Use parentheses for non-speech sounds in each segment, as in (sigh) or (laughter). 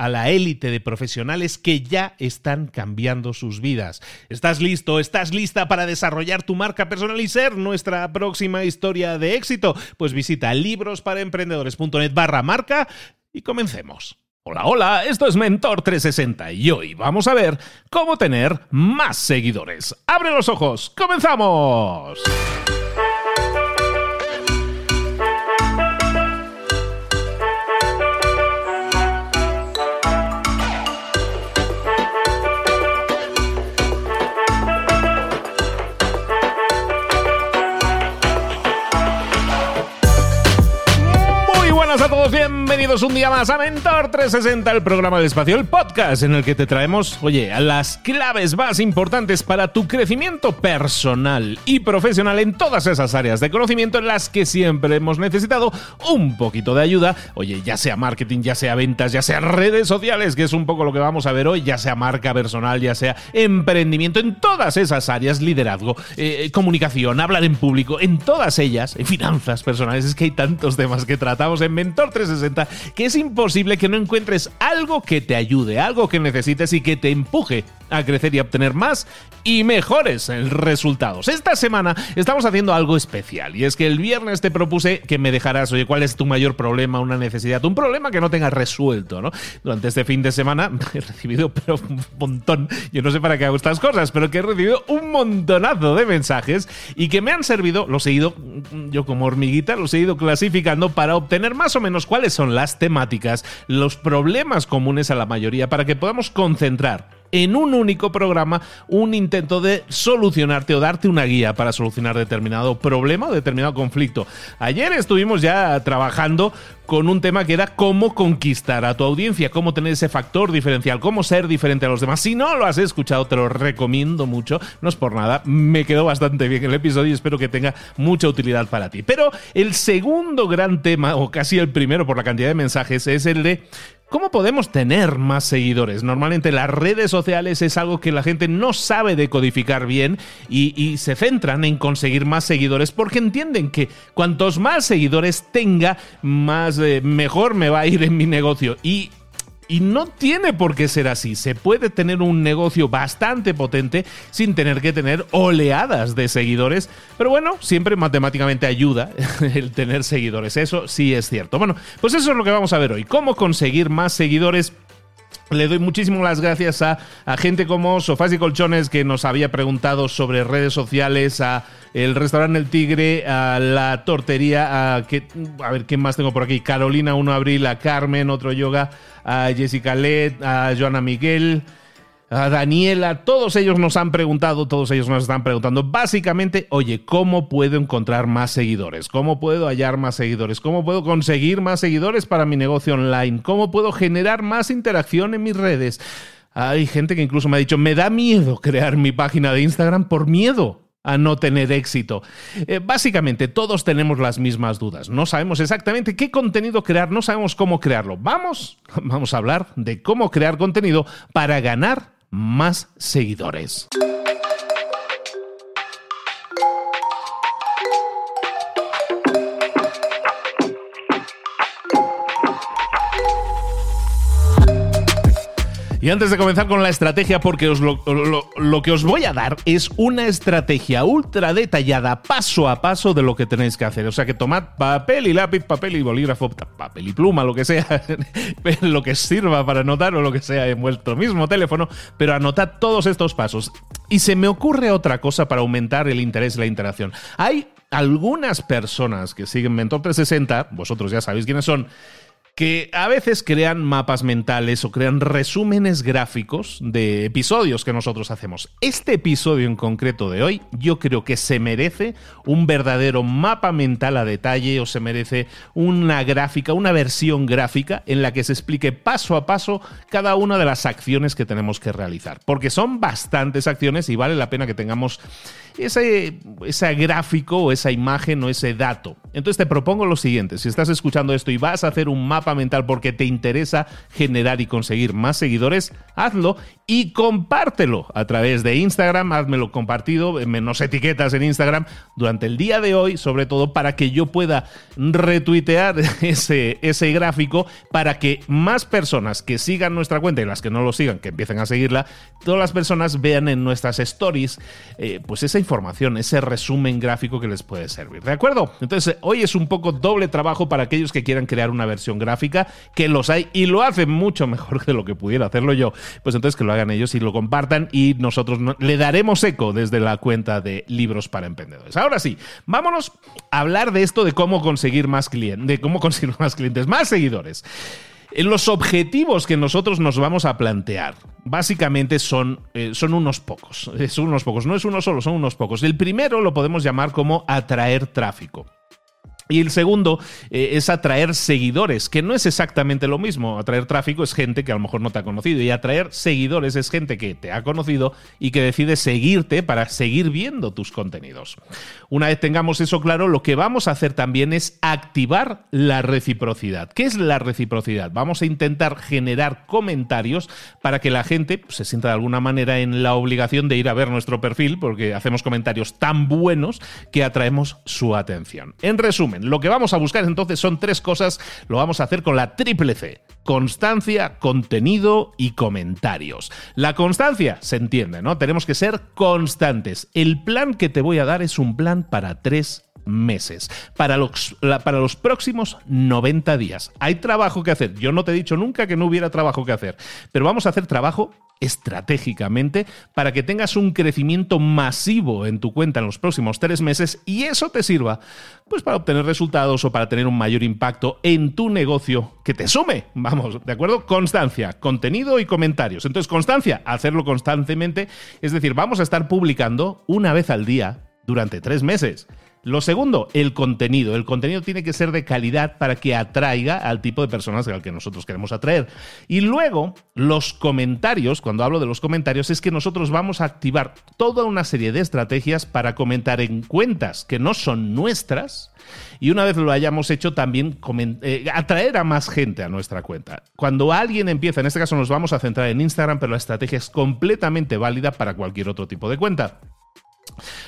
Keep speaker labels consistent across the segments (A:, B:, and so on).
A: a la élite de profesionales que ya están cambiando sus vidas. ¿Estás listo? ¿Estás lista para desarrollar tu marca personal y ser nuestra próxima historia de éxito? Pues visita librosparaemprendedores.net barra marca y comencemos. Hola, hola, esto es Mentor 360 y hoy vamos a ver cómo tener más seguidores. ¡Abre los ojos! ¡Comenzamos! A todos, bienvenidos un día más a Mentor 360, el programa del espacio, el podcast en el que te traemos, oye, las claves más importantes para tu crecimiento personal y profesional en todas esas áreas de conocimiento en las que siempre hemos necesitado un poquito de ayuda, oye, ya sea marketing, ya sea ventas, ya sea redes sociales, que es un poco lo que vamos a ver hoy, ya sea marca personal, ya sea emprendimiento, en todas esas áreas, liderazgo, eh, comunicación, hablar en público, en todas ellas, en finanzas personales, es que hay tantos temas que tratamos en Mentor 360 que es imposible que no encuentres algo que te ayude, algo que necesites y que te empuje a crecer y obtener más y mejores resultados. Esta semana estamos haciendo algo especial y es que el viernes te propuse que me dejaras, oye, ¿cuál es tu mayor problema, una necesidad, un problema que no tengas resuelto, ¿no? Durante este fin de semana (laughs) he recibido un montón, yo no sé para qué hago estas cosas, pero que he recibido un montonazo de mensajes y que me han servido, los he ido, yo como hormiguita, los he ido clasificando para obtener más o menos cuáles son las temáticas, los problemas comunes a la mayoría para que podamos concentrar en un único programa un intento de solucionarte o darte una guía para solucionar determinado problema o determinado conflicto. Ayer estuvimos ya trabajando con un tema que era cómo conquistar a tu audiencia, cómo tener ese factor diferencial, cómo ser diferente a los demás. Si no lo has escuchado, te lo recomiendo mucho. No es por nada, me quedó bastante bien el episodio y espero que tenga mucha utilidad para ti. Pero el segundo gran tema, o casi el primero por la cantidad de mensajes, es el de ¿Cómo podemos tener más seguidores? Normalmente las redes sociales es algo que la gente no sabe decodificar bien y, se centran en conseguir más seguidores porque entienden que cuantos más seguidores tenga, más eh, mejor me va a ir en mi negocio. Y y no tiene por qué ser así. Se puede tener un negocio bastante potente sin tener que tener oleadas de seguidores. Pero bueno, siempre matemáticamente ayuda (laughs) el tener seguidores. Eso sí es cierto. Bueno, pues eso es lo que vamos a ver hoy. ¿Cómo conseguir más seguidores? Le doy muchísimas las gracias a, gente como Sofás y Colchones que nos había preguntado sobre redes sociales, a el restaurante El Tigre, a la tortería, a, a ver, ¿quién más tengo por aquí? Carolina 1 Abril, a Carmen, otro yoga, a Jessica Led, a Joana Miguel, a Daniela, todos ellos nos han preguntado, todos ellos nos están preguntando, básicamente, oye, ¿cómo puedo encontrar más seguidores? ¿Cómo puedo hallar más seguidores? ¿Cómo puedo conseguir más seguidores para mi negocio online? ¿Cómo puedo generar más interacción en mis redes? Hay gente que incluso me ha dicho, me da miedo crear mi página de Instagram por miedo a no tener éxito. Eh, básicamente, todos tenemos las mismas dudas. No sabemos exactamente qué contenido crear, no sabemos cómo crearlo. Vamos, (laughs) vamos a hablar de cómo crear contenido para ganar más seguidores. Y antes de comenzar con la estrategia, porque os lo, que os voy a dar es una estrategia ultra detallada, paso a paso, de lo que tenéis que hacer. O sea que tomad papel y lápiz, papel y bolígrafo, papel y pluma, lo que sea, (laughs) lo que sirva para anotar o lo que sea en vuestro mismo teléfono, pero anotad todos estos pasos. Y se me ocurre otra cosa para aumentar el interés y la interacción. Hay algunas personas que siguen Mentor 360, vosotros ya sabéis quiénes son, que a veces crean mapas mentales o crean resúmenes gráficos de episodios que nosotros hacemos. Este episodio en concreto de hoy yo creo que se merece un verdadero mapa mental a detalle o se merece una gráfica, una versión gráfica en la que se explique paso a paso cada una de las acciones que tenemos que realizar. Porque son bastantes acciones y vale la pena que tengamos ese, ese gráfico o esa imagen o ese dato. Entonces te propongo lo siguiente, si estás escuchando esto y vas a hacer un mapa mental porque te interesa generar y conseguir más seguidores, hazlo y compártelo a través de Instagram, házmelo compartido, menos etiquetas en Instagram durante el día de hoy, sobre todo para que yo pueda retuitear (laughs) ese, ese gráfico para que más personas que sigan nuestra cuenta y las que no lo sigan, que empiecen a seguirla, todas las personas vean en nuestras stories eh, pues esa información, ese resumen gráfico que les puede servir. ¿De acuerdo? Entonces, hoy es un poco doble trabajo para aquellos que quieran crear una versión gráfica, que los hay y lo hacen mucho mejor de lo que pudiera hacerlo yo. Pues entonces que lo hagan ellos y lo compartan y nosotros le daremos eco desde la cuenta de Libros para Emprendedores. Ahora sí, vámonos a hablar de esto de cómo conseguir más clientes, de cómo conseguir más clientes, más seguidores. Eh, los objetivos que nosotros nos vamos a plantear básicamente son, eh, son unos pocos. Son unos pocos, no es uno solo, son unos pocos. El primero lo podemos llamar como atraer tráfico. Y el segundo eh, es atraer seguidores, que no es exactamente lo mismo. Atraer tráfico es gente que a lo mejor no te ha conocido. Y atraer seguidores es gente que te ha conocido y que decide seguirte para seguir viendo tus contenidos. Una vez tengamos eso claro, lo que vamos a hacer también es activar la reciprocidad. ¿Qué es la reciprocidad? Vamos a intentar generar comentarios para que la gente pues, se sienta de alguna manera en la obligación de ir a ver nuestro perfil, porque hacemos comentarios tan buenos que atraemos su atención. En resumen, lo que vamos a buscar entonces son tres cosas. Lo vamos a hacer con la triple C. Constancia, contenido y comentarios. La constancia se entiende, ¿no? Tenemos que ser constantes. El plan que te voy a dar es un plan para tres meses, para los, para los próximos 90 días. Hay trabajo que hacer. Yo no te he dicho nunca que no hubiera trabajo que hacer, pero vamos a hacer trabajo estratégicamente para que tengas un crecimiento masivo en tu cuenta en los próximos tres meses y eso te sirva pues para obtener resultados o para tener un mayor impacto en tu negocio que te sume. Vamos, ¿de acuerdo? Constancia, contenido y comentarios. Entonces, constancia, hacerlo constantemente, es decir, vamos a estar publicando una vez al día durante tres meses. Lo segundo, el contenido. El contenido tiene que ser de calidad para que atraiga al tipo de personas al que nosotros queremos atraer. Y luego, los comentarios, cuando hablo de los comentarios, es que nosotros vamos a activar toda una serie de estrategias para comentar en cuentas que no son nuestras. Y una vez lo hayamos hecho, también eh, atraer a más gente a nuestra cuenta. Cuando alguien empieza, en este caso nos vamos a centrar en Instagram, pero la estrategia es completamente válida para cualquier otro tipo de cuenta.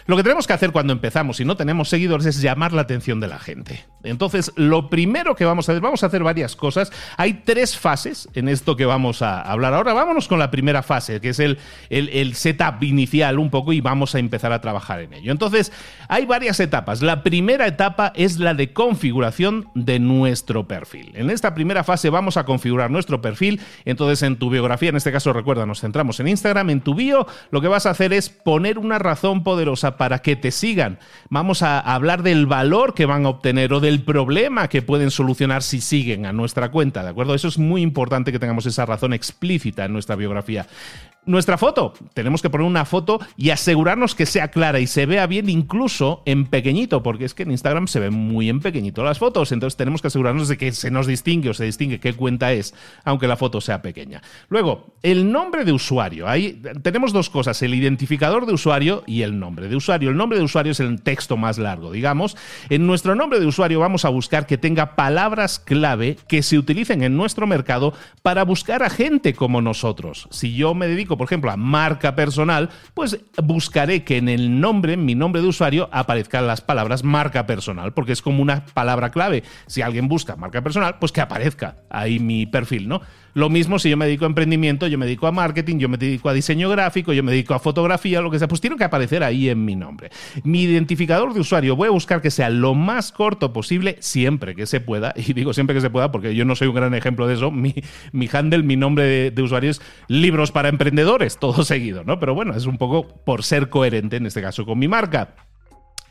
A: Lo que tenemos que hacer cuando empezamos y no tenemos seguidores es llamar la atención de la gente. Entonces, lo primero que vamos a hacer, vamos a hacer varias cosas. Hay tres fases en esto que vamos a hablar ahora. Vámonos con la primera fase, que es el, el, setup inicial un poco y vamos a empezar a trabajar en ello. Entonces, hay varias etapas. La primera etapa es la de configuración de nuestro perfil. En esta primera fase vamos a configurar nuestro perfil. Entonces, en tu biografía, en este caso, recuerda, nos centramos en Instagram, en tu bio, lo que vas a hacer es poner una razón poderosa para que te sigan. Vamos a hablar del valor que van a obtener o del problema que pueden solucionar si siguen a nuestra cuenta, ¿de acuerdo? Eso es muy importante que tengamos esa razón explícita en nuestra biografía. Nuestra foto, tenemos que poner una foto y asegurarnos que sea clara y se vea bien incluso en pequeñito, porque es que en Instagram se ven muy en pequeñito las fotos, entonces tenemos que asegurarnos de que se nos distingue o se distingue qué cuenta es, aunque la foto sea pequeña. Luego, el nombre de usuario. Ahí tenemos dos cosas, el identificador de usuario y el nombre de usuario. El nombre de usuario es el texto más largo, digamos. En nuestro nombre de usuario vamos a buscar que tenga palabras clave que se utilicen en nuestro mercado para buscar a gente como nosotros. Si yo me dedico por ejemplo, a marca personal, pues buscaré que en el nombre, en mi nombre de usuario, aparezcan las palabras marca personal, porque es como una palabra clave. Si alguien busca marca personal, pues que aparezca ahí mi perfil, ¿no? Lo mismo si yo me dedico a emprendimiento, yo me dedico a marketing, yo me dedico a diseño gráfico, yo me dedico a fotografía, lo que sea, pues tiene que aparecer ahí en mi nombre. Mi identificador de usuario voy a buscar que sea lo más corto posible, siempre que se pueda, (laughs) y digo siempre que se pueda porque yo no soy un gran ejemplo de eso. Mi, mi handle, mi nombre de, de usuario es libros para emprendedores, todo seguido, ¿no? Pero bueno, es un poco por ser coherente en este caso con mi marca.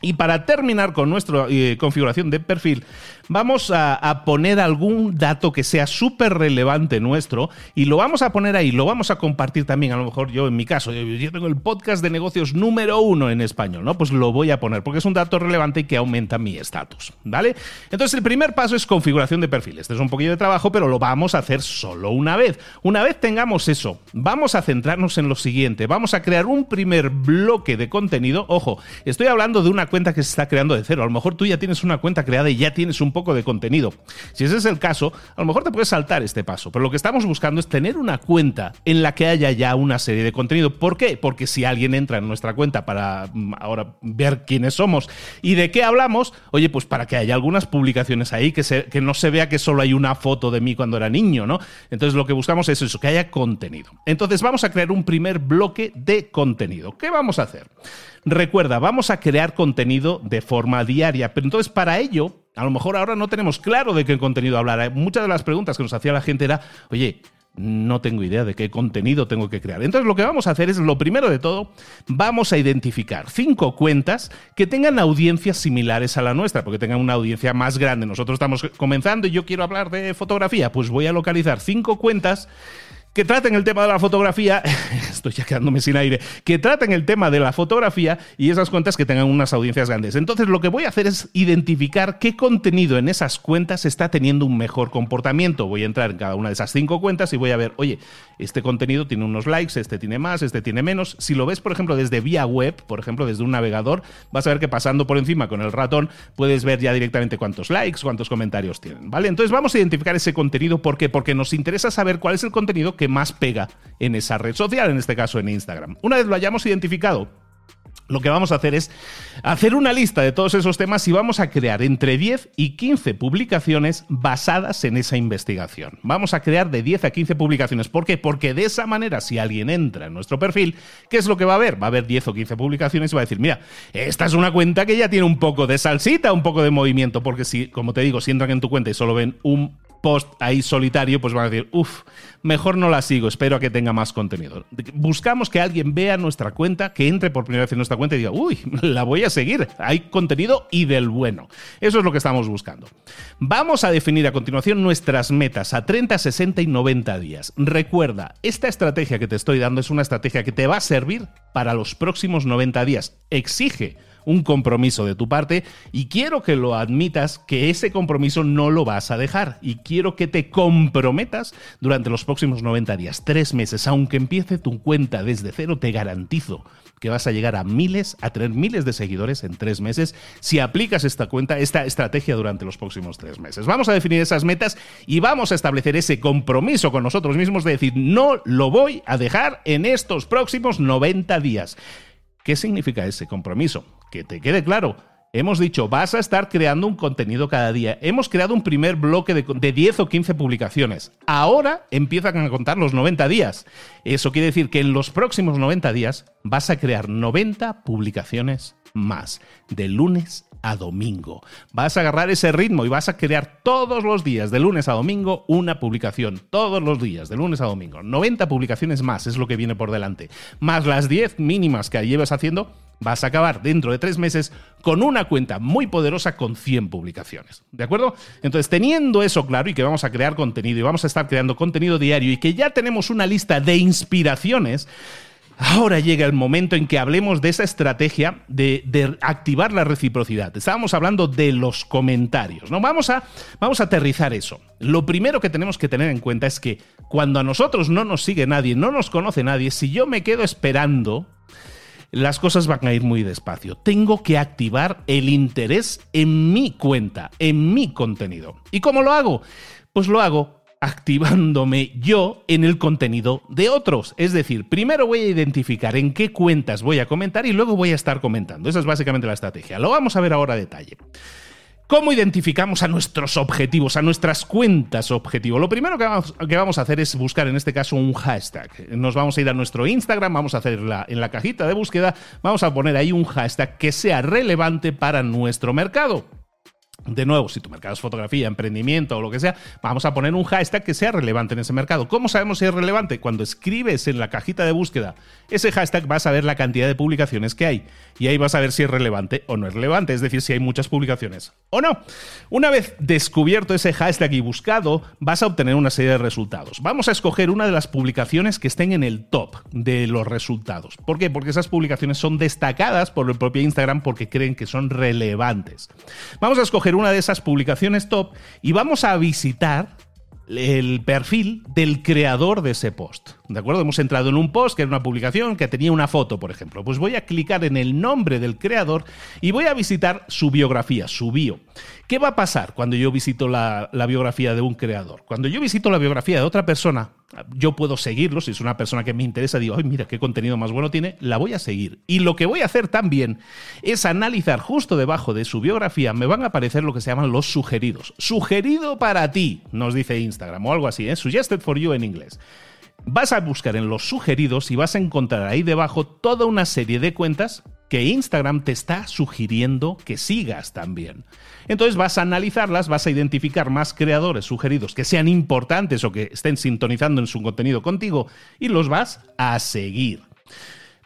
A: Y para terminar con nuestra eh, configuración de perfil, vamos a, poner algún dato que sea súper relevante nuestro y lo vamos a poner ahí, lo vamos a compartir también. A lo mejor yo, en mi caso, yo, tengo el podcast de negocios número uno en español, ¿no? Pues lo voy a poner porque es un dato relevante y que aumenta mi estatus, ¿vale? Entonces, el primer paso es configuración de perfil. Este es un poquillo de trabajo, pero lo vamos a hacer solo una vez. Una vez tengamos eso, vamos a centrarnos en lo siguiente. Vamos a crear un primer bloque de contenido. Ojo, estoy hablando de una cuenta que se está creando de cero. A lo mejor tú ya tienes una cuenta creada y ya tienes un poco de contenido. Si ese es el caso, a lo mejor te puedes saltar este paso. Pero lo que estamos buscando es tener una cuenta en la que haya ya una serie de contenido. ¿Por qué? Porque si alguien entra en nuestra cuenta para mm, ahora ver quiénes somos y de qué hablamos, oye, pues para que haya algunas publicaciones ahí, que, se, que no se vea que solo hay una foto de mí cuando era niño, ¿no? Entonces lo que buscamos es eso, que haya contenido. Entonces vamos a crear un primer bloque de contenido. ¿Qué vamos a hacer? Recuerda, vamos a crear contenido de forma diaria, pero entonces para ello, a lo mejor ahora no tenemos claro de qué contenido hablar. Muchas de las preguntas que nos hacía la gente era, oye, no tengo idea de qué contenido tengo que crear. Entonces lo que vamos a hacer es, lo primero de todo, vamos a identificar cinco cuentas que tengan audiencias similares a la nuestra, porque tengan una audiencia más grande. Nosotros estamos comenzando y yo quiero hablar de fotografía, pues voy a localizar cinco cuentas que traten el tema de la fotografía, (laughs) estoy ya quedándome sin aire, que traten el tema de la fotografía y esas cuentas que tengan unas audiencias grandes. Entonces lo que voy a hacer es identificar qué contenido en esas cuentas está teniendo un mejor comportamiento. Voy a entrar en cada una de esas cinco cuentas y voy a ver, oye, este contenido tiene unos likes, este tiene más, este tiene menos. Si lo ves, por ejemplo, desde vía web, por ejemplo, desde un navegador, vas a ver que pasando por encima con el ratón puedes ver ya directamente cuántos likes, cuántos comentarios tienen, ¿vale? Entonces vamos a identificar ese contenido, ¿por qué? Porque nos interesa saber cuál es el contenido que más pega en esa red social, en este caso en Instagram. Una vez lo hayamos identificado, lo que vamos a hacer es hacer una lista de todos esos temas y vamos a crear entre 10 y 15 publicaciones basadas en esa investigación. Vamos a crear de 10 a 15 publicaciones. ¿Por qué? Porque de esa manera, si alguien entra en nuestro perfil, ¿qué es lo que va a ver? Va a ver 10 o 15 publicaciones y va a decir, mira, esta es una cuenta que ya tiene un poco de salsita, un poco de movimiento, porque si, como te digo, si entran en tu cuenta y solo ven un post ahí solitario, pues van a decir, uff, mejor no la sigo, espero a que tenga más contenido. Buscamos que alguien vea nuestra cuenta, que entre por primera vez en nuestra cuenta y diga, uy, (laughs) la voy a seguir, hay contenido y del bueno. Eso es lo que estamos buscando. Vamos a definir a continuación nuestras metas a 30, 60 y 90 días. Recuerda, esta estrategia que te estoy dando es una estrategia que te va a servir para los próximos 90 días. Exige un compromiso de tu parte y quiero que lo admitas que ese compromiso no lo vas a dejar y quiero que te comprometas durante los próximos 90 días, tres meses, aunque empiece tu cuenta desde cero, te garantizo que vas a llegar a miles, a tener miles de seguidores en tres meses si aplicas esta cuenta, esta estrategia durante los próximos tres meses. Vamos a definir esas metas y vamos a establecer ese compromiso con nosotros mismos de decir, no lo voy a dejar en estos próximos 90 días. ¿Qué significa ese compromiso? Que te quede claro. Hemos dicho, vas a estar creando un contenido cada día. Hemos creado un primer bloque de, 10 o 15 publicaciones. Ahora empiezan a contar los 90 días. Eso quiere decir que en los próximos 90 días vas a crear 90 publicaciones más, de lunes a domingo. Vas a agarrar ese ritmo y vas a crear todos los días, de lunes a domingo, una publicación. Todos los días, de lunes a domingo. 90 publicaciones más es lo que viene por delante. Más las 10 mínimas que llevas haciendo, vas a acabar dentro de tres meses con una cuenta muy poderosa con 100 publicaciones. ¿De acuerdo? Entonces, teniendo eso claro y que vamos a crear contenido y vamos a estar creando contenido diario y que ya tenemos una lista de inspiraciones, Ahora llega el momento en que hablemos de esa estrategia de, activar la reciprocidad. Estábamos hablando de los comentarios, ¿no? Vamos a, vamos a aterrizar eso. Lo primero que tenemos que tener en cuenta es que cuando a nosotros no nos sigue nadie, no nos conoce nadie, si yo me quedo esperando, las cosas van a ir muy despacio. Tengo que activar el interés en mi cuenta, en mi contenido. ¿Y cómo lo hago? Pues lo hago activándome yo en el contenido de otros. Es decir, primero voy a identificar en qué cuentas voy a comentar y luego voy a estar comentando. Esa es básicamente la estrategia. Lo vamos a ver ahora a detalle. ¿Cómo identificamos a nuestros objetivos, a nuestras cuentas objetivo? Lo primero que vamos, a hacer es buscar en este caso un hashtag. Nos vamos a ir a nuestro Instagram, vamos a hacer en la cajita de búsqueda, vamos a poner ahí un hashtag que sea relevante para nuestro mercado. De nuevo, si tu mercado es fotografía, emprendimiento o lo que sea, vamos a poner un hashtag que sea relevante en ese mercado. ¿Cómo sabemos si es relevante? Cuando escribes en la cajita de búsqueda ese hashtag vas a ver la cantidad de publicaciones que hay y ahí vas a ver si es relevante o no es relevante, es decir, si hay muchas publicaciones o no. Una vez descubierto ese hashtag y buscado, vas a obtener una serie de resultados. Vamos a escoger una de las publicaciones que estén en el top de los resultados. ¿Por qué? Porque esas publicaciones son destacadas por el propio Instagram porque creen que son relevantes. Vamos a escoger una de esas publicaciones top y vamos a visitar el perfil del creador de ese post. ¿De acuerdo? Hemos entrado en un post que era una publicación que tenía una foto, por ejemplo. Pues voy a clicar en el nombre del creador y voy a visitar su biografía, su bio. ¿Qué va a pasar cuando yo visito la, biografía de un creador? Cuando yo visito la biografía de otra persona, yo puedo seguirlo. Si es una persona que me interesa, digo, ay, mira qué contenido más bueno tiene, la voy a seguir. Y lo que voy a hacer también es analizar justo debajo de su biografía, me van a aparecer lo que se llaman los sugeridos. Sugerido para ti, nos dice Instagram o algo así, ¿eh? Suggested for you en inglés. Vas a buscar en los sugeridos y vas a encontrar ahí debajo toda una serie de cuentas que Instagram te está sugiriendo que sigas también. Entonces vas a analizarlas, vas a identificar más creadores sugeridos que sean importantes o que estén sintonizando en su contenido contigo y los vas a seguir.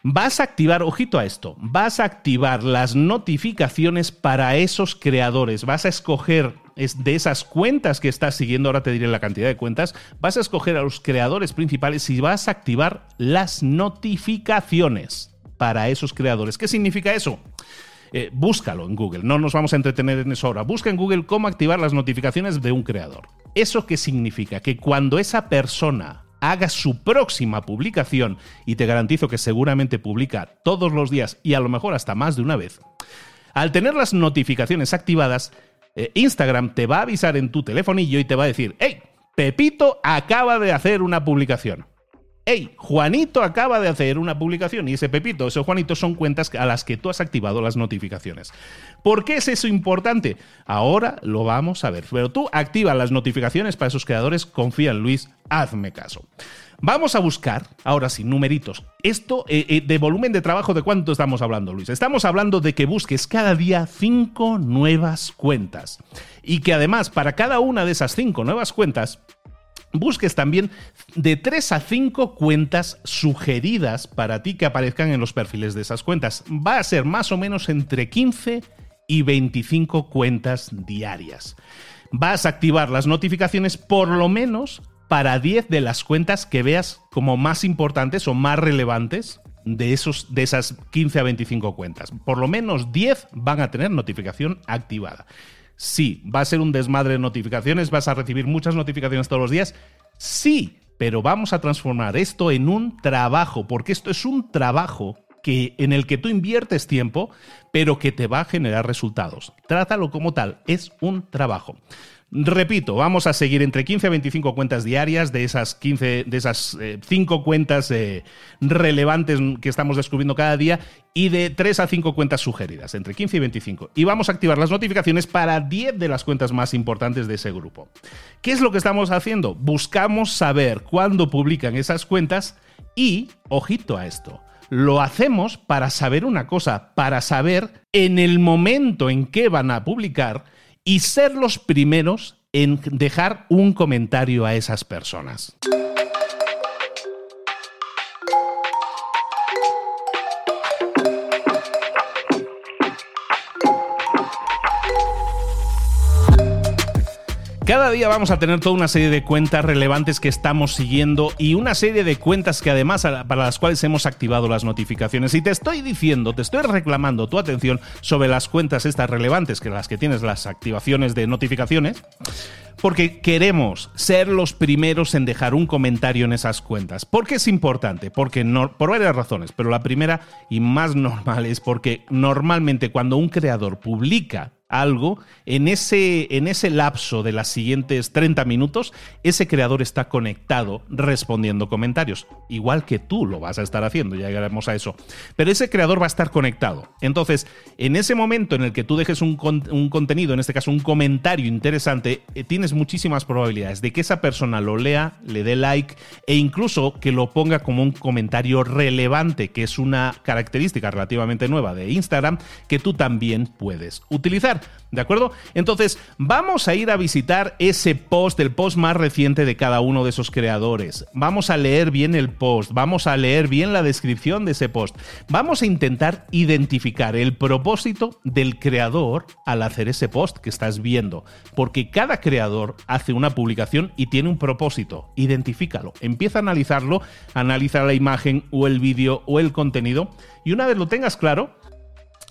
A: Vas a activar, ojito a esto, vas a activar las notificaciones para esos creadores. Vas a escoger de esas cuentas que estás siguiendo, ahora te diré la cantidad de cuentas, vas a escoger a los creadores principales y vas a activar las notificaciones para esos creadores. ¿Qué significa eso? Eh, búscalo en Google, no nos vamos a entretener en eso ahora. Busca en Google cómo activar las notificaciones de un creador. ¿Eso qué significa? Que cuando esa persona haga su próxima publicación, y te garantizo que seguramente publica todos los días y a lo mejor hasta más de una vez, al tener las notificaciones activadas, eh, Instagram te va a avisar en tu telefonillo y te va a decir, hey, Pepito acaba de hacer una publicación hey, Juanito acaba de hacer una publicación y ese Pepito, ese Juanito son cuentas a las que tú has activado las notificaciones. ¿Por qué es eso importante? Ahora lo vamos a ver. Pero tú activa las notificaciones para esos creadores, confía en Luis, hazme caso. Vamos a buscar, ahora sí, numeritos. Esto eh, eh, de volumen de trabajo, ¿de cuánto estamos hablando, Luis? Estamos hablando de que busques cada día cinco nuevas cuentas. Y que además, para cada una de esas cinco nuevas cuentas, busques también de 3 a 5 cuentas sugeridas para ti que aparezcan en los perfiles de esas cuentas. Va a ser más o menos entre 15 y 25 cuentas diarias. Vas a activar las notificaciones por lo menos para 10 de las cuentas que veas como más importantes o más relevantes de, esos, de esas 15 a 25 cuentas. Por lo menos 10 van a tener notificación activada. Sí, va a ser un desmadre de notificaciones, vas a recibir muchas notificaciones todos los días. Sí, pero vamos a transformar esto en un trabajo, porque esto es un trabajo que, en el que tú inviertes tiempo, pero que te va a generar resultados. Trátalo como tal, es un trabajo. Repito, vamos a seguir entre 15 a 25 cuentas diarias de esas 15, de esas 5 eh, cuentas eh, relevantes que estamos descubriendo cada día y de 3 a 5 cuentas sugeridas, entre 15 y 25. Y vamos a activar las notificaciones para 10 de las cuentas más importantes de ese grupo. ¿Qué es lo que estamos haciendo? Buscamos saber cuándo publican esas cuentas y, ojito a esto, lo hacemos para saber una cosa, para saber en el momento en que van a publicar y ser los primeros en dejar un comentario a esas personas. Cada día vamos a tener toda una serie de cuentas relevantes que estamos siguiendo y una serie de cuentas que además para las cuales hemos activado las notificaciones. Y te estoy diciendo, te estoy reclamando tu atención sobre las cuentas estas relevantes, que las que tienes las activaciones de notificaciones, porque queremos ser los primeros en dejar un comentario en esas cuentas. ¿Por qué es importante? Porque por varias razones, pero la primera y más (laughs) normal es porque normalmente cuando un creador publica algo, en ese, en ese lapso de las siguientes 30 minutos, ese creador está conectado respondiendo comentarios, igual que tú lo vas a estar haciendo, ya llegaremos a eso. Pero ese creador va a estar conectado. Entonces, en ese momento en el que tú dejes un, un contenido, en este caso un comentario interesante, eh, tienes muchísimas probabilidades de que esa persona lo lea, le dé like e incluso que lo ponga como un comentario relevante, que es una característica relativamente nueva de Instagram que tú también puedes utilizar. ¿De acuerdo? Entonces, vamos a ir a visitar ese post, el post más reciente de cada uno de esos creadores. Vamos a leer bien el post, vamos a leer bien la descripción de ese post. Vamos a intentar identificar el propósito del creador al hacer ese post que estás viendo. Porque cada creador hace una publicación y tiene un propósito. Identifícalo. Empieza a analizarlo, analiza la imagen o el vídeo o el contenido. Y una vez lo tengas claro,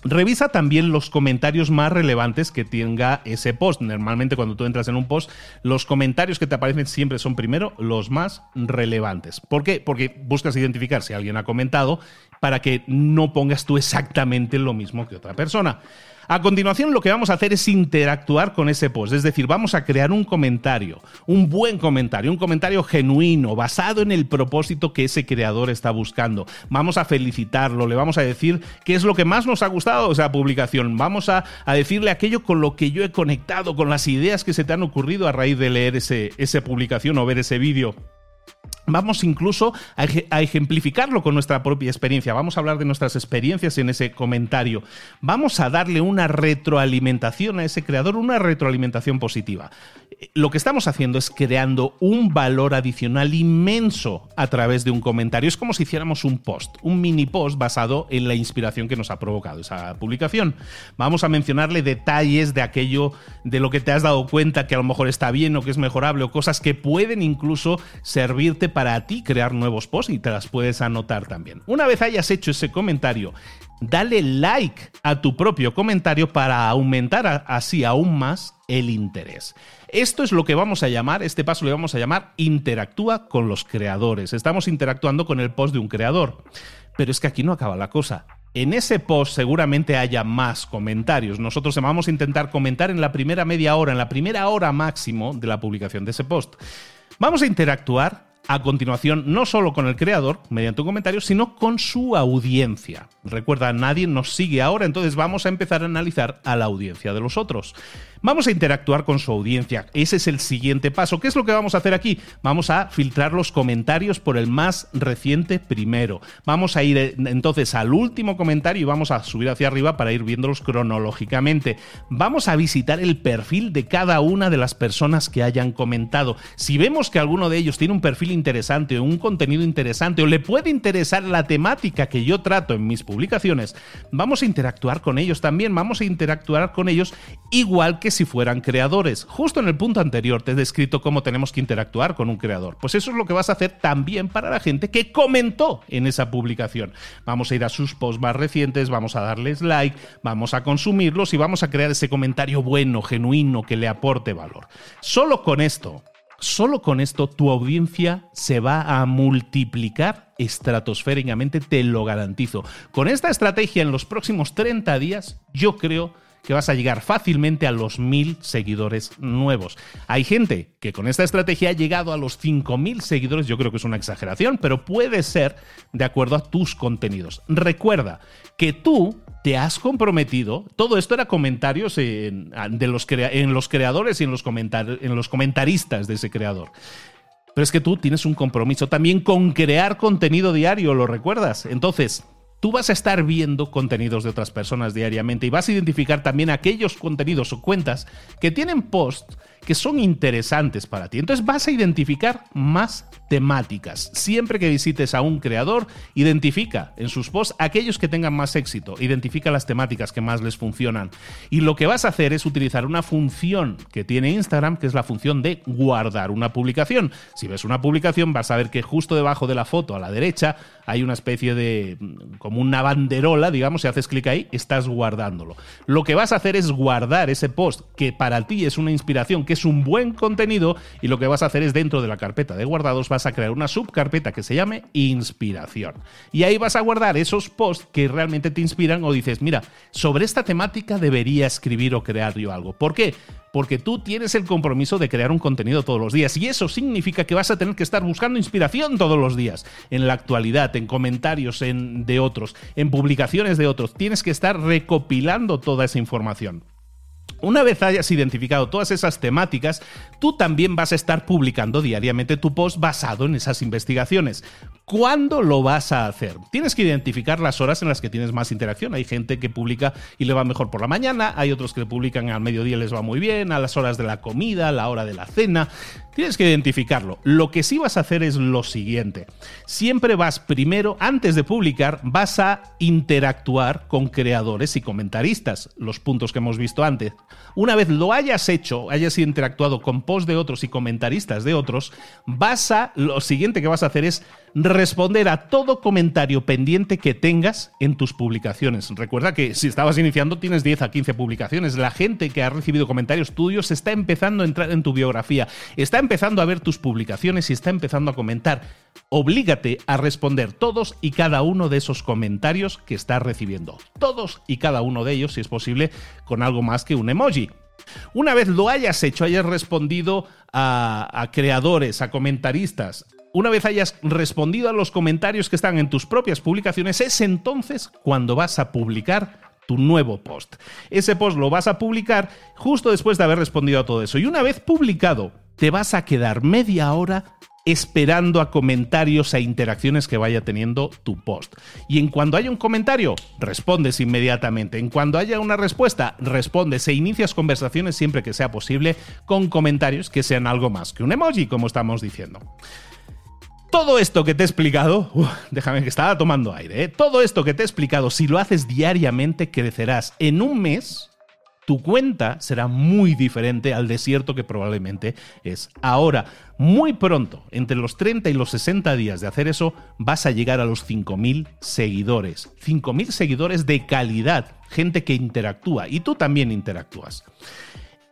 A: Revisa también los comentarios más relevantes que tenga ese post. Normalmente cuando tú entras en un post, los comentarios que te aparecen siempre son primero los más relevantes. ¿Por qué? Porque buscas identificar si alguien ha comentado para que no pongas tú exactamente lo mismo que otra persona. A continuación lo que vamos a hacer es interactuar con ese post, es decir, vamos a crear un comentario, un buen comentario, un comentario genuino, basado en el propósito que ese creador está buscando. Vamos a felicitarlo, le vamos a decir qué es lo que más nos ha gustado de esa publicación, vamos a, decirle aquello con lo que yo he conectado, con las ideas que se te han ocurrido a raíz de leer ese, esa publicación o ver ese vídeo. Vamos incluso a ejemplificarlo con nuestra propia experiencia. Vamos a hablar de nuestras experiencias en ese comentario. Vamos a darle una retroalimentación a ese creador, una retroalimentación positiva. Lo que estamos haciendo es creando un valor adicional inmenso a través de un comentario. Es como si hiciéramos un post, un mini post basado en la inspiración que nos ha provocado esa publicación. Vamos a mencionarle detalles de aquello de lo que te has dado cuenta que a lo mejor está bien o que es mejorable o cosas que pueden incluso servirte para ti crear nuevos posts y te las puedes anotar también. Una vez hayas hecho ese comentario, dale like a tu propio comentario para aumentar así aún más el interés. Esto es lo que vamos a llamar, este paso le vamos a llamar interactúa con los creadores. Estamos interactuando con el post de un creador. Pero es que aquí no acaba la cosa. En ese post seguramente haya más comentarios. Nosotros vamos a intentar comentar en la primera media hora, en la primera hora máximo de la publicación de ese post. Vamos a interactuar a continuación no solo con el creador mediante un comentario, sino con su audiencia. Recuerda, nadie nos sigue ahora, entonces vamos a empezar a analizar a la audiencia de los otros. Vamos a interactuar con su audiencia. Ese es el siguiente paso. ¿Qué es lo que vamos a hacer aquí? Vamos a filtrar los comentarios por el más reciente primero. Vamos a ir eh, entonces al último comentario y vamos a subir hacia arriba para ir viéndolos cronológicamente. Vamos a visitar el perfil de cada una de las personas que hayan comentado. Si vemos que alguno de ellos tiene un perfil interesante o un contenido interesante o le puede interesar la temática que yo trato en mis publicaciones, vamos a interactuar con ellos también. Vamos a interactuar con ellos igual que si fueran creadores. Justo en el punto anterior te he descrito cómo tenemos que interactuar con un creador. Pues eso es lo que vas a hacer también para la gente que comentó en esa publicación. Vamos a ir a sus posts más recientes, vamos a darles like, vamos a consumirlos y vamos a crear ese comentario bueno, genuino, que le aporte valor. Solo con esto, solo con esto tu audiencia se va a multiplicar estratosféricamente, te lo garantizo. Con esta estrategia en los próximos 30 días, yo creo que vas a llegar fácilmente a los mil seguidores nuevos. Hay gente que con esta estrategia ha llegado a los 5.000 seguidores, yo creo que es una exageración, pero puede ser de acuerdo a tus contenidos. Recuerda que tú te has comprometido, todo esto era comentarios en, de los, creadores y en los, en los comentaristas de ese creador Pero es que tú tienes un compromiso también con crear contenido diario, ¿lo recuerdas? Entonces, tú vas a estar viendo contenidos de otras personas diariamente y vas a identificar también aquellos contenidos o cuentas que tienen post que son interesantes para ti. Entonces vas a identificar más temáticas. Siempre que visites a un creador, identifica en sus posts aquellos que tengan más éxito, identifica las temáticas que más les funcionan. Y lo que vas a hacer es utilizar una función que tiene Instagram, que es la función de guardar una publicación. Si ves una publicación, vas a ver que justo debajo de la foto a la derecha hay una especie de mm, como una banderola, digamos, si haces clic ahí, estás guardándolo. Lo que vas a hacer es guardar ese post que para ti es una inspiración, que es un buen contenido y lo que vas a hacer es dentro de la carpeta de guardados vas a crear una subcarpeta que se llame inspiración. Y ahí vas a guardar esos posts que realmente te inspiran o dices, mira, sobre esta temática debería escribir o crear yo algo. ¿Por qué? porque tú tienes el compromiso de crear un contenido todos los días y eso significa que vas a tener que estar buscando inspiración todos los días, en la actualidad, en comentarios en, de otros, en publicaciones de otros. Tienes que estar recopilando toda esa información. Una vez hayas identificado todas esas temáticas, tú también vas a estar publicando diariamente tu post basado en esas investigaciones. ¿Cuándo lo vas a hacer? Tienes que identificar las horas en las que tienes más interacción. Hay gente que publica y le va mejor por la mañana, hay otros que publican al mediodía y les va muy bien, a las horas de la comida, a la hora de la cena. Tienes que identificarlo. Lo que sí vas a hacer es lo siguiente. Siempre vas primero, antes de publicar, vas a interactuar con creadores y comentaristas, los puntos que hemos visto antes. Una vez lo hayas hecho, hayas interactuado con posts de otros y comentaristas de otros, vas a, lo siguiente que vas a hacer es responder a todo comentario pendiente que tengas en tus publicaciones. Recuerda que si estabas iniciando tienes 10 a 15 publicaciones. La gente que ha recibido comentarios tuyos está empezando a entrar en tu biografía, está empezando a ver tus publicaciones y está empezando a comentar. Oblígate a responder todos y cada uno de esos comentarios que estás recibiendo. Todos y cada uno de ellos, si es posible, con algo más que un emoji. Una vez lo hayas hecho, hayas respondido a, creadores, a comentaristas, una vez hayas respondido a los comentarios que están en tus propias publicaciones, es entonces cuando vas a publicar tu nuevo post. Ese post lo vas a publicar justo después de haber respondido a todo eso. Y una vez publicado, te vas a quedar media hora esperando a comentarios e interacciones que vaya teniendo tu post. Y en cuando haya un comentario, respondes inmediatamente. En cuando haya una respuesta, respondes e inicias conversaciones siempre que sea posible con comentarios que sean algo más que un emoji, como estamos diciendo. Todo esto que te he explicado, déjame que estaba tomando aire, ¿eh? todo esto que te he explicado, si lo haces diariamente, crecerás en un mes. Tu cuenta será muy diferente al desierto que probablemente es ahora. Muy pronto, entre los 30 y los 60 días de hacer eso, vas a llegar a los 5.000 seguidores. 5.000 seguidores de calidad, gente que interactúa y tú también interactúas.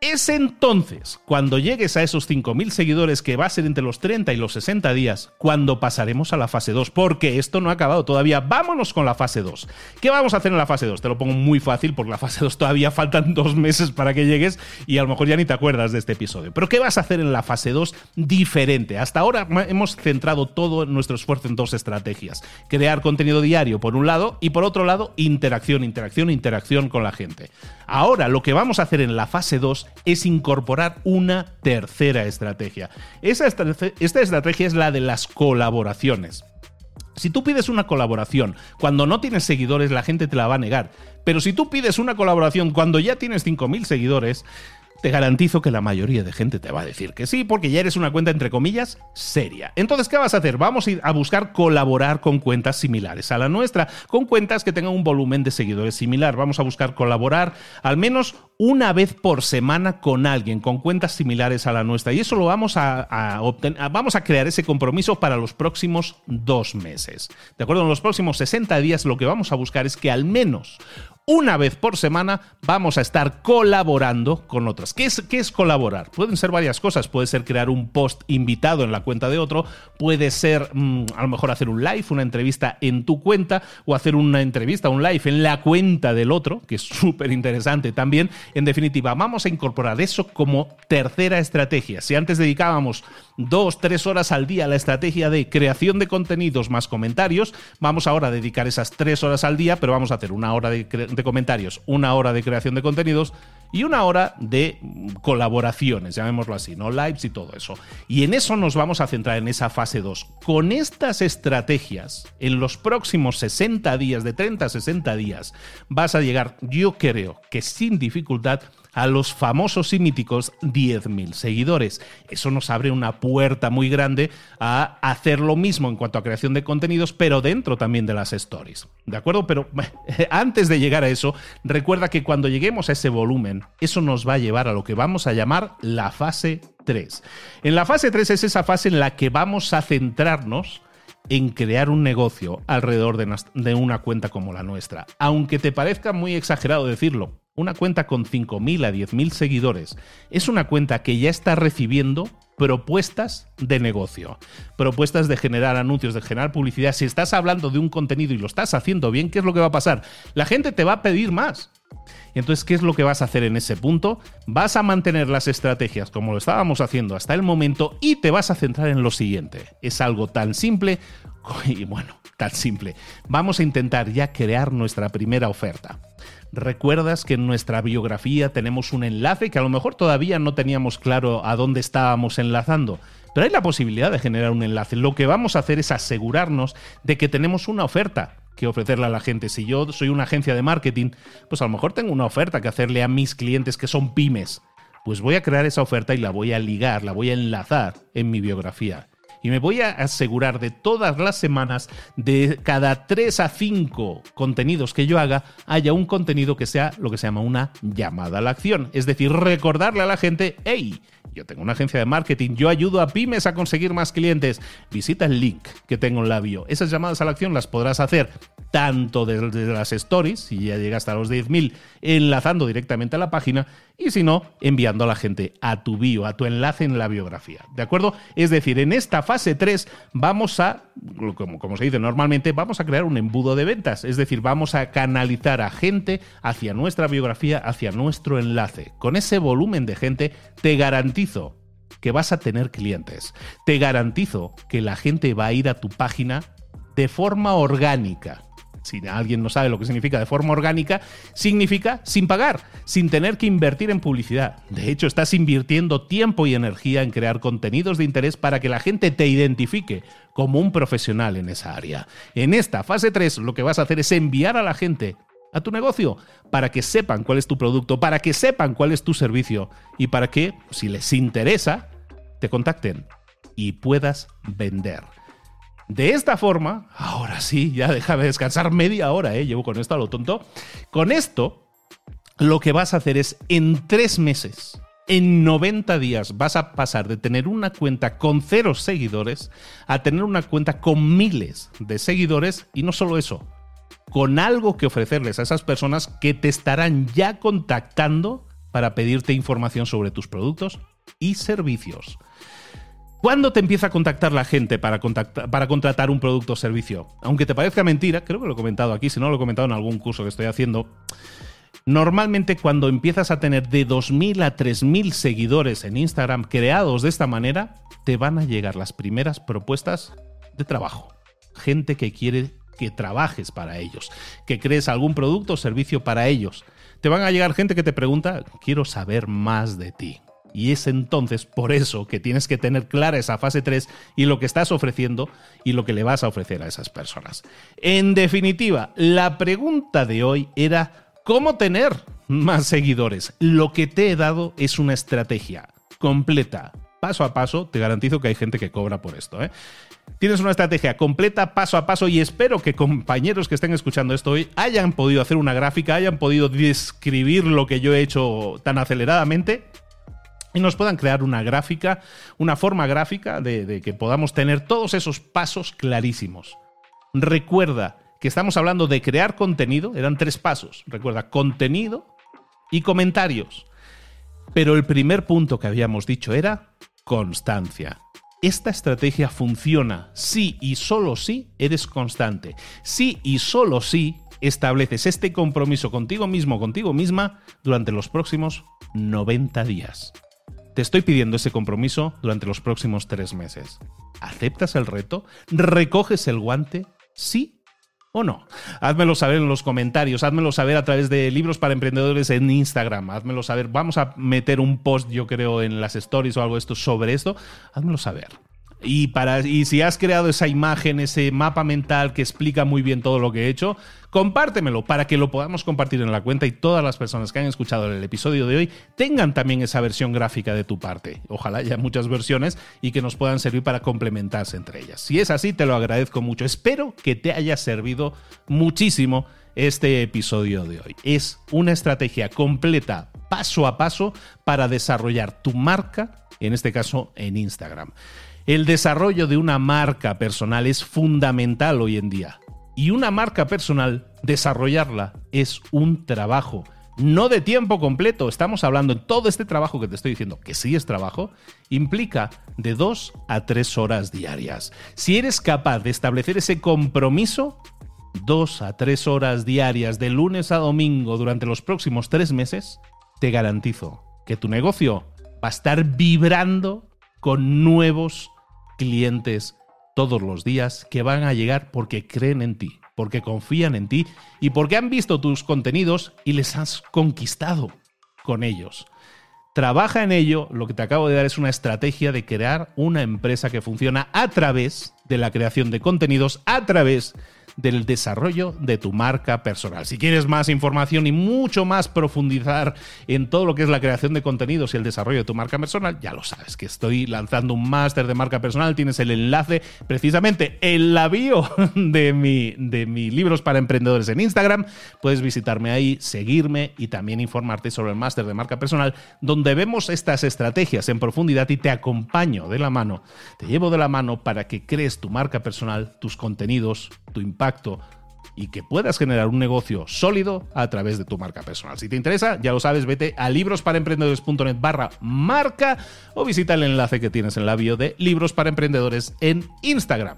A: Es entonces, cuando llegues a esos 5.000 seguidores, que va a ser entre los 30 y los 60 días, cuando pasaremos a la fase 2, porque esto no ha acabado todavía. Vámonos con la fase 2. ¿Qué vamos a hacer en la fase 2? Te lo pongo muy fácil, porque la fase 2 todavía (laughs) faltan dos meses para que llegues y a lo mejor ya ni te acuerdas de este episodio. Pero ¿qué vas a hacer en la fase 2 diferente? Hasta ahora hemos centrado todo nuestro esfuerzo en dos estrategias. Crear contenido diario, por un lado, y por otro lado, interacción, interacción, interacción con la gente. Ahora, lo que vamos a hacer en la fase 2 es incorporar una tercera estrategia. esta estrategia es la de las colaboraciones. Si tú pides una colaboración cuando no tienes seguidores, la gente te la va a negar. Pero si tú pides una colaboración cuando ya tienes 5.000 seguidores, te garantizo que la mayoría de gente te va a decir que sí, porque ya eres una cuenta, entre comillas, seria. Entonces, ¿qué vas a hacer? Vamos a ir a buscar colaborar con cuentas similares a la nuestra, con cuentas que tengan un volumen de seguidores similar. Vamos a buscar colaborar al menos una vez por semana con alguien, con cuentas similares a la nuestra. Y eso lo vamos a, obtener, vamos a crear ese compromiso para los próximos dos meses. ¿De acuerdo? En los próximos 60 días lo que vamos a buscar es que al menos una vez por semana vamos a estar colaborando con otras. ¿Qué es, ¿Qué es, colaborar? Pueden ser varias cosas. Puede ser crear un post invitado en la cuenta de otro, puede ser mm, a lo mejor hacer un live, una entrevista en tu cuenta o hacer una entrevista, un live en la cuenta del otro, que es (laughs) súper interesante también. En definitiva, vamos a incorporar eso como tercera estrategia. Si antes dedicábamos dos, tres horas al día a la estrategia de creación de contenidos más comentarios, vamos ahora a dedicar esas tres horas al día, pero vamos a hacer una hora de de comentarios, una hora de creación de contenidos y una hora de colaboraciones, llamémoslo así, ¿no? Lives y todo eso. Y en eso nos vamos a centrar en esa fase 2. Con estas estrategias, en los próximos 60 días, de 30 a 60 días, vas a llegar, yo creo que sin dificultad, a los famosos y míticos 10.000 seguidores. Eso nos abre una puerta muy grande a hacer lo mismo en cuanto a creación de contenidos, pero dentro también de las stories. ¿De acuerdo? Pero (laughs) antes de llegar a eso, recuerda que cuando lleguemos a ese volumen, eso nos va a llevar a lo que vamos a llamar la fase 3. En la fase 3 es esa fase en la que vamos a centrarnos en crear un negocio alrededor de una cuenta como la nuestra. Aunque te parezca muy exagerado decirlo, una cuenta con 5.000 a 10.000 seguidores es una cuenta que ya está recibiendo propuestas de negocio, propuestas de generar anuncios, de generar publicidad. Si estás hablando de un contenido y lo estás haciendo bien, ¿qué es lo que va a pasar? La gente te va a pedir más. Entonces, ¿qué es lo que vas a hacer en ese punto? Vas a mantener las estrategias como lo estábamos haciendo hasta el momento y te vas a centrar en lo siguiente. Es algo tan simple (laughs) y bueno, tan simple. Vamos a intentar ya crear nuestra primera oferta. ¿Recuerdas que en nuestra biografía tenemos un enlace que a lo mejor todavía no teníamos claro a dónde estábamos enlazando? Pero hay la posibilidad de generar un enlace. Lo que vamos a hacer es asegurarnos de que tenemos una oferta que ofrecerle a la gente. Si yo soy una agencia de marketing, pues a lo mejor tengo una oferta que hacerle a mis clientes que son pymes. Pues voy a crear esa oferta y la voy a ligar, la voy a enlazar en mi biografía y me voy a asegurar de todas las semanas, de cada 3 a 5 contenidos que yo haga, haya un contenido que sea lo que se llama una llamada a la acción. Es decir, recordarle a la gente, hey, yo tengo una agencia de marketing, yo ayudo a pymes a conseguir más clientes. Visita el link que tengo en la bio. Esas llamadas a la acción las podrás hacer tanto desde las stories, si ya llegaste a los 10.000, enlazando directamente a la página, y si no, enviando a la gente a tu bio, a tu enlace en la biografía. ¿De acuerdo? Es decir, en esta fase 3 vamos a, como, como se dice normalmente, vamos a crear un embudo de ventas. Es decir, vamos a canalizar a gente hacia nuestra biografía, hacia nuestro enlace. Con ese volumen de gente, te garantizo que vas a tener clientes. Te garantizo que la gente va a ir a tu página de forma orgánica si alguien no sabe lo que significa de forma orgánica, significa sin pagar, sin tener que invertir en publicidad. De hecho, estás invirtiendo tiempo y energía en crear contenidos de interés para que la gente te identifique como un profesional en esa área. En esta fase 3 lo que vas a hacer es enviar a la gente a tu negocio para que sepan cuál es tu producto, para que sepan cuál es tu servicio y para que, si les interesa, te contacten y puedas vender. De esta forma, ahora sí, ya déjame descansar media hora, ¿eh? llevo con esto a lo tonto. Con esto, lo que vas a hacer es en tres meses, en 90 días, vas a pasar de tener una cuenta con cero seguidores a tener una cuenta con miles de seguidores y no solo eso, con algo que ofrecerles a esas personas que te estarán ya contactando para pedirte información sobre tus productos y servicios. ¿Cuándo te empieza a contactar la gente para, para contratar un producto o servicio? Aunque te parezca mentira, creo que lo he comentado aquí, si no lo he comentado en algún curso que estoy haciendo. Normalmente cuando empiezas a tener de 2.000 a 3.000 seguidores en Instagram creados de esta manera, te van a llegar las primeras propuestas de trabajo. Gente que quiere que trabajes para ellos, que crees algún producto o servicio para ellos. Te van a llegar gente que te pregunta, quiero saber más de ti. Y es entonces por eso que tienes que tener clara esa fase 3 y lo que estás ofreciendo y lo que le vas a ofrecer a esas personas. En definitiva, la pregunta de hoy era ¿cómo tener más seguidores? Lo que te he dado es una estrategia completa, paso a paso. Te garantizo que hay gente que cobra por esto. ¿eh? Tienes una estrategia completa, paso a paso, y espero que compañeros que estén escuchando esto hoy hayan podido hacer una gráfica, hayan podido describir lo que yo he hecho tan aceleradamente y nos puedan crear una gráfica, una forma gráfica de, que podamos tener todos esos pasos clarísimos. Recuerda que estamos hablando de crear contenido, eran tres pasos. Recuerda, contenido y comentarios. Pero el primer punto que habíamos dicho era constancia. Esta estrategia funciona si y solo si eres constante. Si y solo si estableces este compromiso contigo mismo, contigo misma, durante los próximos 90 días. Te estoy pidiendo ese compromiso durante los próximos tres meses. ¿Aceptas el reto? ¿Recoges el guante? ¿Sí o no? Házmelo saber en los comentarios, házmelo saber a través de libros para emprendedores en Instagram, házmelo saber. Vamos a meter un post, yo creo, en las stories o algo esto sobre esto. Házmelo saber. Y, para, y si has creado esa imagen, ese mapa mental que explica muy bien todo lo que he hecho, compártemelo para que lo podamos compartir en la cuenta y todas las personas que han escuchado el episodio de hoy tengan también esa versión gráfica de tu parte. Ojalá haya muchas versiones y que nos puedan servir para complementarse entre ellas. Si es así, te lo agradezco mucho. Espero que te haya servido muchísimo este episodio de hoy. Es una estrategia completa, paso a paso, para desarrollar tu marca, en este caso en Instagram. El desarrollo de una marca personal es fundamental hoy en día. Y una marca personal, desarrollarla es un trabajo. No de tiempo completo, estamos hablando en todo este trabajo que te estoy diciendo, que sí es trabajo, implica de dos a tres horas diarias. Si eres capaz de establecer ese compromiso, dos a tres horas diarias de lunes a domingo durante los próximos tres meses, te garantizo que tu negocio va a estar vibrando con nuevos clientes todos los días que van a llegar porque creen en ti, porque confían en ti y porque han visto tus contenidos y les has conquistado con ellos. Trabaja en ello, lo que te acabo de dar es una estrategia de crear una empresa que funciona a través de la creación de contenidos, a través del desarrollo de tu marca personal. Si quieres más información y mucho más profundizar en todo lo que es la creación de contenidos y el desarrollo de tu marca personal, ya lo sabes, que estoy lanzando un máster de marca personal. Tienes el enlace precisamente en la bio (laughs) de mi, de mi libros para emprendedores en Instagram. Puedes visitarme ahí, seguirme y también informarte sobre el máster de marca personal, donde vemos estas estrategias en profundidad y te acompaño de la mano, te llevo de la mano para que crees tu marca personal, tus contenidos, tu impacto y que puedas generar un negocio sólido a través de tu marca personal. Si te interesa, ya lo sabes, vete a librosparaemprendedores.net barra marca o visita el enlace que tienes en la bio de Libros para Emprendedores en Instagram.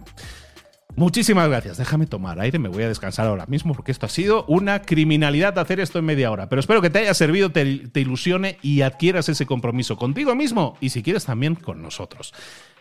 A: Muchísimas gracias. Déjame tomar aire, me voy a descansar ahora mismo porque esto ha sido una criminalidad hacer esto en media hora. Pero espero que te haya servido, te, te ilusione y adquieras ese compromiso contigo mismo y si quieres también con nosotros.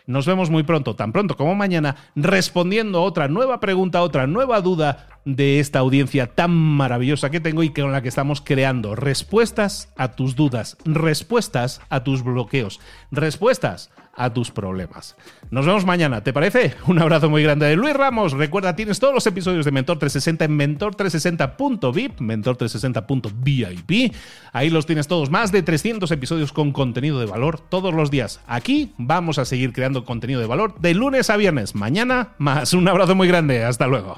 A: Nos vemos muy pronto, tan pronto como mañana, respondiendo a otra nueva pregunta, otra nueva duda de esta audiencia tan maravillosa que tengo y con la que estamos creando respuestas a tus dudas, respuestas a tus bloqueos, respuestas a tus problemas. Nos vemos mañana, ¿te parece? Un abrazo muy grande de Luis Ramos. Recuerda, tienes todos los episodios de Mentor 360 en mentor360.vip, mentor360.vip. Ahí los tienes todos, más de 300 episodios con contenido de valor todos los días. Aquí vamos a seguir creando contenido de valor de lunes a viernes. Mañana más. Un abrazo muy grande. Hasta luego.